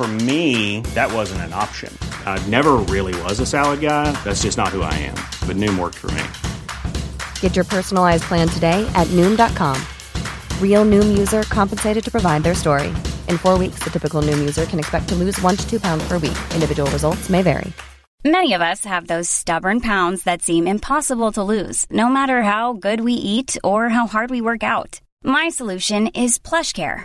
For me, that wasn't an option. I never really was a salad guy. That's just not who I am. But Noom worked for me. Get your personalized plan today at Noom.com. Real Noom user compensated to provide their story. In four weeks, the typical Noom user can expect to lose one to two pounds per week. Individual results may vary. Many of us have those stubborn pounds that seem impossible to lose, no matter how good we eat or how hard we work out. My solution is PlushCare.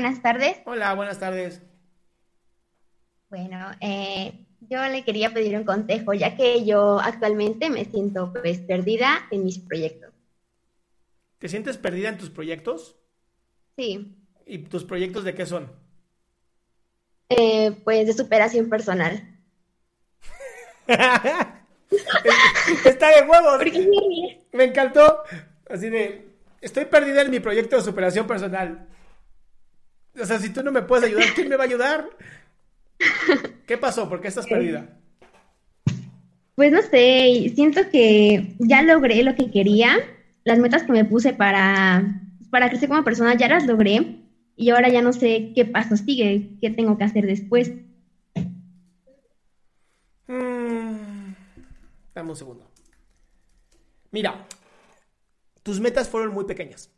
Buenas tardes. Hola, buenas tardes. Bueno, eh, yo le quería pedir un consejo, ya que yo actualmente me siento pues perdida en mis proyectos. ¿Te sientes perdida en tus proyectos? Sí. ¿Y tus proyectos de qué son? Eh, pues de superación personal. Está de huevos. Me encantó. Así de, estoy perdida en mi proyecto de superación personal. O sea, si tú no me puedes ayudar, ¿quién me va a ayudar? ¿Qué pasó? ¿Por qué estás perdida? Pues no sé, siento que ya logré lo que quería. Las metas que me puse para, para crecer como persona ya las logré. Y ahora ya no sé qué paso sigue, qué tengo que hacer después. Mm, dame un segundo. Mira, tus metas fueron muy pequeñas.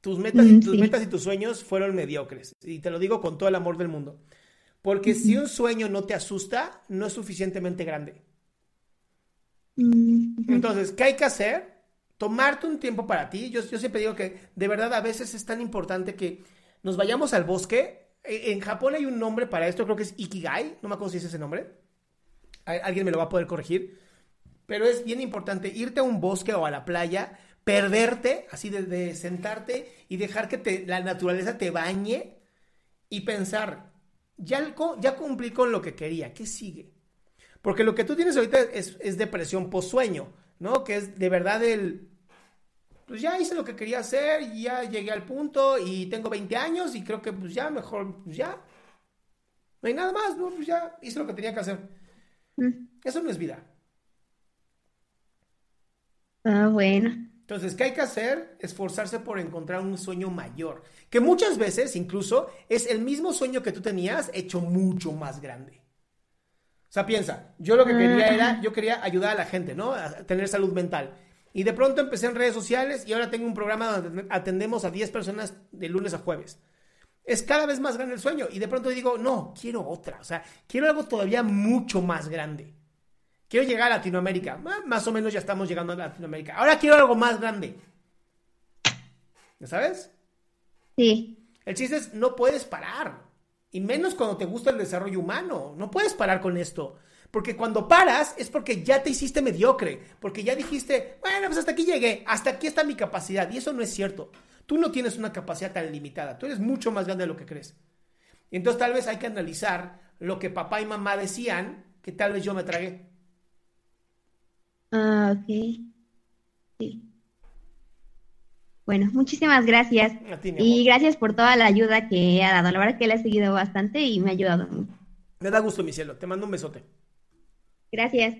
Tus metas, y, tus metas y tus sueños fueron mediocres. Y te lo digo con todo el amor del mundo. Porque si un sueño no te asusta, no es suficientemente grande. Entonces, ¿qué hay que hacer? Tomarte un tiempo para ti. Yo, yo siempre digo que de verdad a veces es tan importante que nos vayamos al bosque. E, en Japón hay un nombre para esto, creo que es Ikigai. No me acuerdo si es ese nombre. Alguien me lo va a poder corregir. Pero es bien importante irte a un bosque o a la playa perderte, así de, sentarte y dejar que te, la naturaleza te bañe y pensar, ya, ya cumplí con lo que quería, ¿qué sigue? Porque lo que tú tienes ahorita es, es depresión post-sueño, ¿no? Que es de verdad el, pues ya hice lo que quería hacer, ya llegué al punto y tengo 20 años y creo que pues ya mejor, pues ya, no hay nada más, ¿no? Pues ya hice lo que tenía que hacer. Mm. Eso no es vida. Ah, bueno. Entonces, ¿qué hay que hacer? Esforzarse por encontrar un sueño mayor, que muchas veces incluso es el mismo sueño que tú tenías hecho mucho más grande. O sea, piensa, yo lo que quería era, yo quería ayudar a la gente, ¿no? A tener salud mental. Y de pronto empecé en redes sociales y ahora tengo un programa donde atendemos a 10 personas de lunes a jueves. Es cada vez más grande el sueño y de pronto digo, no, quiero otra, o sea, quiero algo todavía mucho más grande. Quiero llegar a Latinoamérica. Más o menos ya estamos llegando a Latinoamérica. Ahora quiero algo más grande. ¿Ya sabes? Sí. El chiste es, no puedes parar. Y menos cuando te gusta el desarrollo humano. No puedes parar con esto. Porque cuando paras es porque ya te hiciste mediocre. Porque ya dijiste, bueno, pues hasta aquí llegué. Hasta aquí está mi capacidad. Y eso no es cierto. Tú no tienes una capacidad tan limitada. Tú eres mucho más grande de lo que crees. Y entonces tal vez hay que analizar lo que papá y mamá decían que tal vez yo me tragué. Ah, ok. Sí. Bueno, muchísimas gracias. y gracias por toda la ayuda que ha dado. La verdad que le he seguido bastante y me ha ayudado mucho. Me da gusto, mi cielo. Te mando un besote. Gracias.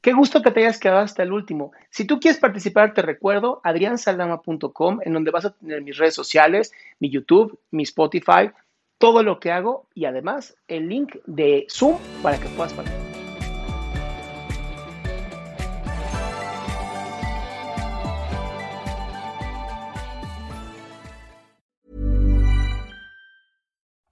Qué gusto que te hayas quedado hasta el último. Si tú quieres participar, te recuerdo adriansaldama.com, en donde vas a tener mis redes sociales, mi YouTube, mi Spotify, todo lo que hago y además el link de Zoom para que puedas participar.